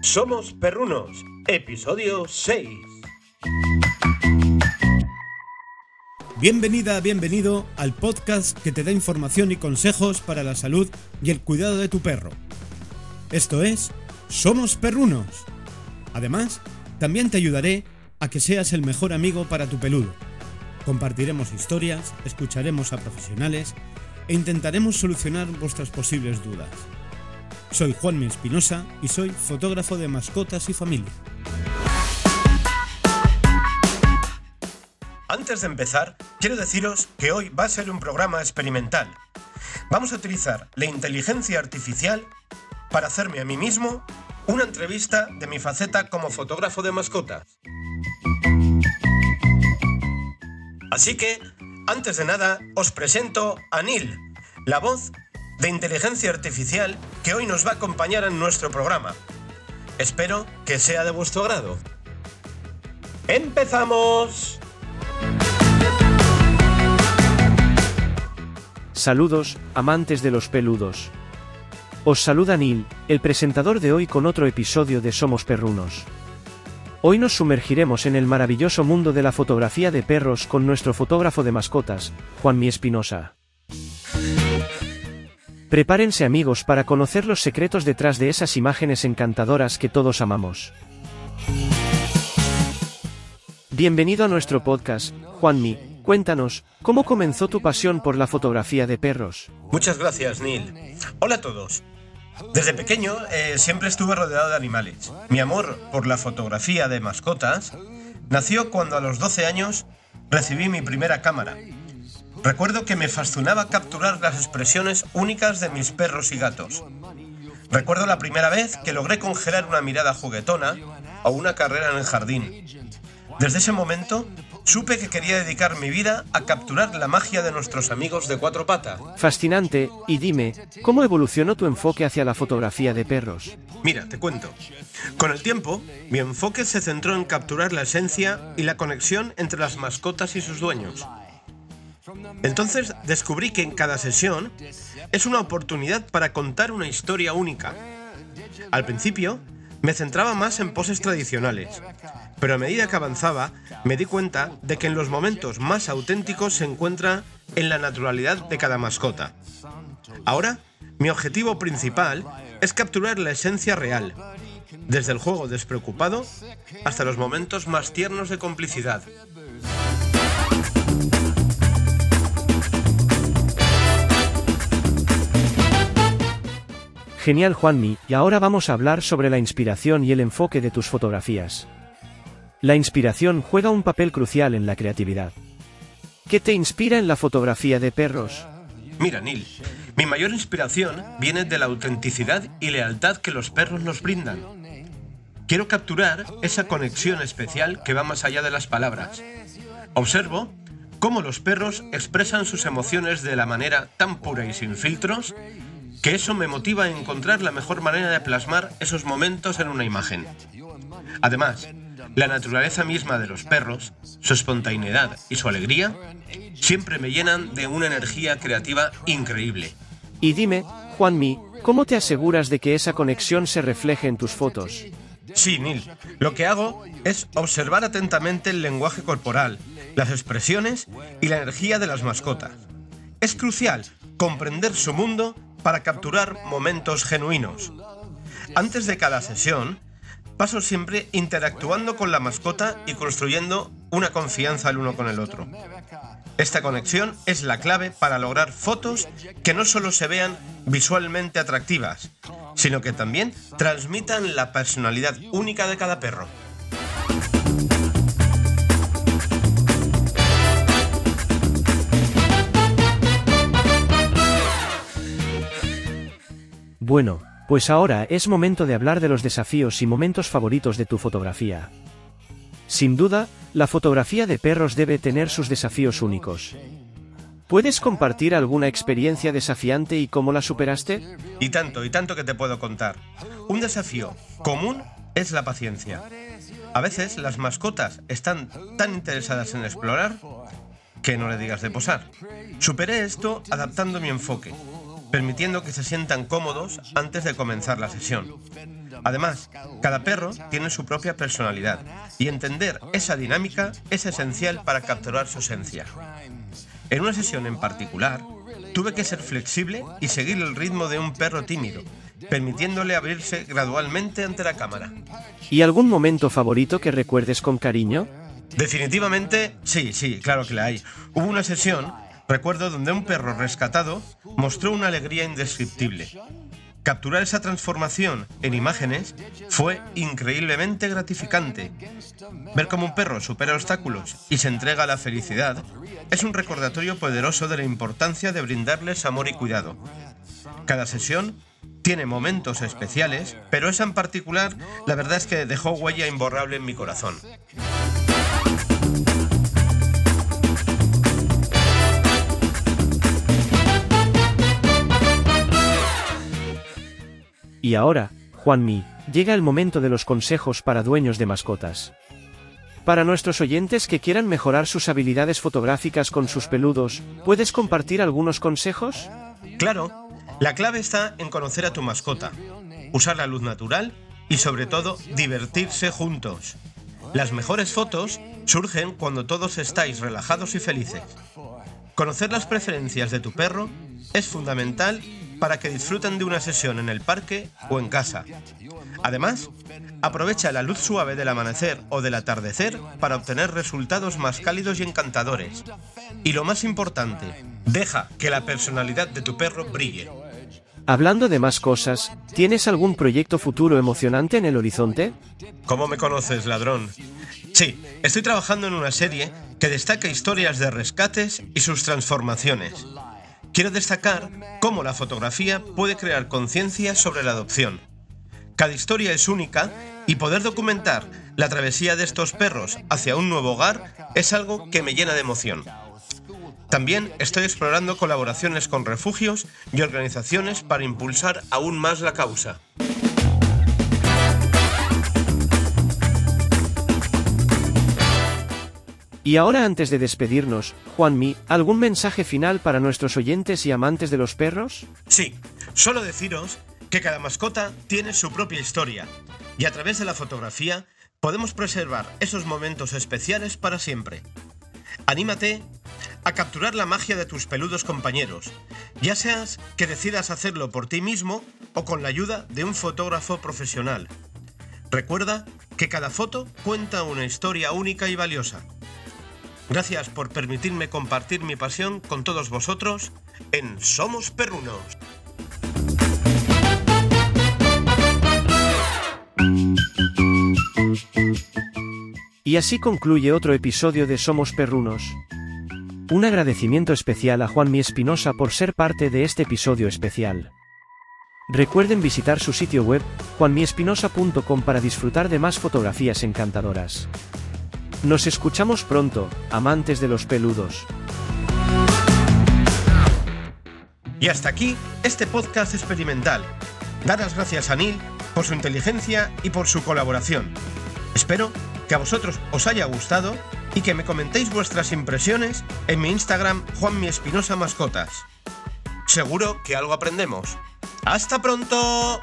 Somos Perrunos, episodio 6. Bienvenida, bienvenido al podcast que te da información y consejos para la salud y el cuidado de tu perro. Esto es Somos Perrunos. Además, también te ayudaré a que seas el mejor amigo para tu peludo. Compartiremos historias, escucharemos a profesionales e intentaremos solucionar vuestras posibles dudas. Soy Juanmi Espinosa y soy fotógrafo de mascotas y familia. Antes de empezar, quiero deciros que hoy va a ser un programa experimental. Vamos a utilizar la inteligencia artificial para hacerme a mí mismo una entrevista de mi faceta como fotógrafo de mascotas. Así que, antes de nada, os presento a Neil, la voz de inteligencia artificial que hoy nos va a acompañar en nuestro programa. Espero que sea de vuestro grado. ¡Empezamos! Saludos, amantes de los peludos. Os saluda Neil, el presentador de hoy con otro episodio de Somos Perrunos. Hoy nos sumergiremos en el maravilloso mundo de la fotografía de perros con nuestro fotógrafo de mascotas, Juanmi Espinosa. Prepárense amigos para conocer los secretos detrás de esas imágenes encantadoras que todos amamos. Bienvenido a nuestro podcast, Juanmi, Cuéntanos, ¿cómo comenzó tu pasión por la fotografía de perros? Muchas gracias, Neil. Hola a todos. Desde pequeño eh, siempre estuve rodeado de animales. Mi amor por la fotografía de mascotas nació cuando a los 12 años recibí mi primera cámara. Recuerdo que me fascinaba capturar las expresiones únicas de mis perros y gatos. Recuerdo la primera vez que logré congelar una mirada juguetona o una carrera en el jardín. Desde ese momento supe que quería dedicar mi vida a capturar la magia de nuestros amigos de cuatro patas. Fascinante, y dime, ¿cómo evolucionó tu enfoque hacia la fotografía de perros? Mira, te cuento. Con el tiempo, mi enfoque se centró en capturar la esencia y la conexión entre las mascotas y sus dueños. Entonces descubrí que en cada sesión es una oportunidad para contar una historia única. Al principio, me centraba más en poses tradicionales, pero a medida que avanzaba me di cuenta de que en los momentos más auténticos se encuentra en la naturalidad de cada mascota. Ahora, mi objetivo principal es capturar la esencia real, desde el juego despreocupado hasta los momentos más tiernos de complicidad. Genial Juanmi, y ahora vamos a hablar sobre la inspiración y el enfoque de tus fotografías. La inspiración juega un papel crucial en la creatividad. ¿Qué te inspira en la fotografía de perros? Mira, Neil, mi mayor inspiración viene de la autenticidad y lealtad que los perros nos brindan. Quiero capturar esa conexión especial que va más allá de las palabras. Observo cómo los perros expresan sus emociones de la manera tan pura y sin filtros que eso me motiva a encontrar la mejor manera de plasmar esos momentos en una imagen. Además, la naturaleza misma de los perros, su espontaneidad y su alegría, siempre me llenan de una energía creativa increíble. Y dime, Juanmi, ¿cómo te aseguras de que esa conexión se refleje en tus fotos? Sí, Neil. Lo que hago es observar atentamente el lenguaje corporal, las expresiones y la energía de las mascotas. Es crucial comprender su mundo para capturar momentos genuinos. Antes de cada sesión, paso siempre interactuando con la mascota y construyendo una confianza el uno con el otro. Esta conexión es la clave para lograr fotos que no solo se vean visualmente atractivas, sino que también transmitan la personalidad única de cada perro. Bueno, pues ahora es momento de hablar de los desafíos y momentos favoritos de tu fotografía. Sin duda, la fotografía de perros debe tener sus desafíos únicos. ¿Puedes compartir alguna experiencia desafiante y cómo la superaste? Y tanto, y tanto que te puedo contar. Un desafío común es la paciencia. A veces las mascotas están tan interesadas en explorar que no le digas de posar. Superé esto adaptando mi enfoque, permitiendo que se sientan cómodos antes de comenzar la sesión. Además, cada perro tiene su propia personalidad y entender esa dinámica es esencial para capturar su esencia. En una sesión en particular, tuve que ser flexible y seguir el ritmo de un perro tímido, permitiéndole abrirse gradualmente ante la cámara. ¿Y algún momento favorito que recuerdes con cariño? Definitivamente, sí, sí, claro que la hay. Hubo una sesión, recuerdo, donde un perro rescatado mostró una alegría indescriptible. Capturar esa transformación en imágenes fue increíblemente gratificante. Ver cómo un perro supera obstáculos y se entrega a la felicidad es un recordatorio poderoso de la importancia de brindarles amor y cuidado. Cada sesión tiene momentos especiales, pero esa en particular, la verdad es que dejó huella imborrable en mi corazón. Y ahora, Juanmi, llega el momento de los consejos para dueños de mascotas. Para nuestros oyentes que quieran mejorar sus habilidades fotográficas con sus peludos, ¿puedes compartir algunos consejos? Claro, la clave está en conocer a tu mascota, usar la luz natural y sobre todo divertirse juntos. Las mejores fotos surgen cuando todos estáis relajados y felices. Conocer las preferencias de tu perro es fundamental para que disfruten de una sesión en el parque o en casa. Además, aprovecha la luz suave del amanecer o del atardecer para obtener resultados más cálidos y encantadores. Y lo más importante, deja que la personalidad de tu perro brille. Hablando de más cosas, ¿tienes algún proyecto futuro emocionante en el horizonte? ¿Cómo me conoces, ladrón? Sí, estoy trabajando en una serie que destaca historias de rescates y sus transformaciones. Quiero destacar cómo la fotografía puede crear conciencia sobre la adopción. Cada historia es única y poder documentar la travesía de estos perros hacia un nuevo hogar es algo que me llena de emoción. También estoy explorando colaboraciones con refugios y organizaciones para impulsar aún más la causa. Y ahora antes de despedirnos, Juanmi, ¿algún mensaje final para nuestros oyentes y amantes de los perros? Sí, solo deciros que cada mascota tiene su propia historia y a través de la fotografía podemos preservar esos momentos especiales para siempre. Anímate a capturar la magia de tus peludos compañeros, ya seas que decidas hacerlo por ti mismo o con la ayuda de un fotógrafo profesional. Recuerda que cada foto cuenta una historia única y valiosa. Gracias por permitirme compartir mi pasión con todos vosotros en Somos Perrunos. Y así concluye otro episodio de Somos Perrunos. Un agradecimiento especial a Juanmi Espinosa por ser parte de este episodio especial. Recuerden visitar su sitio web, juanmiespinosa.com para disfrutar de más fotografías encantadoras. Nos escuchamos pronto, amantes de los peludos. Y hasta aquí este podcast experimental. Dar las gracias a Neil por su inteligencia y por su colaboración. Espero que a vosotros os haya gustado y que me comentéis vuestras impresiones en mi Instagram Juan Espinosa Mascotas. Seguro que algo aprendemos. ¡Hasta pronto!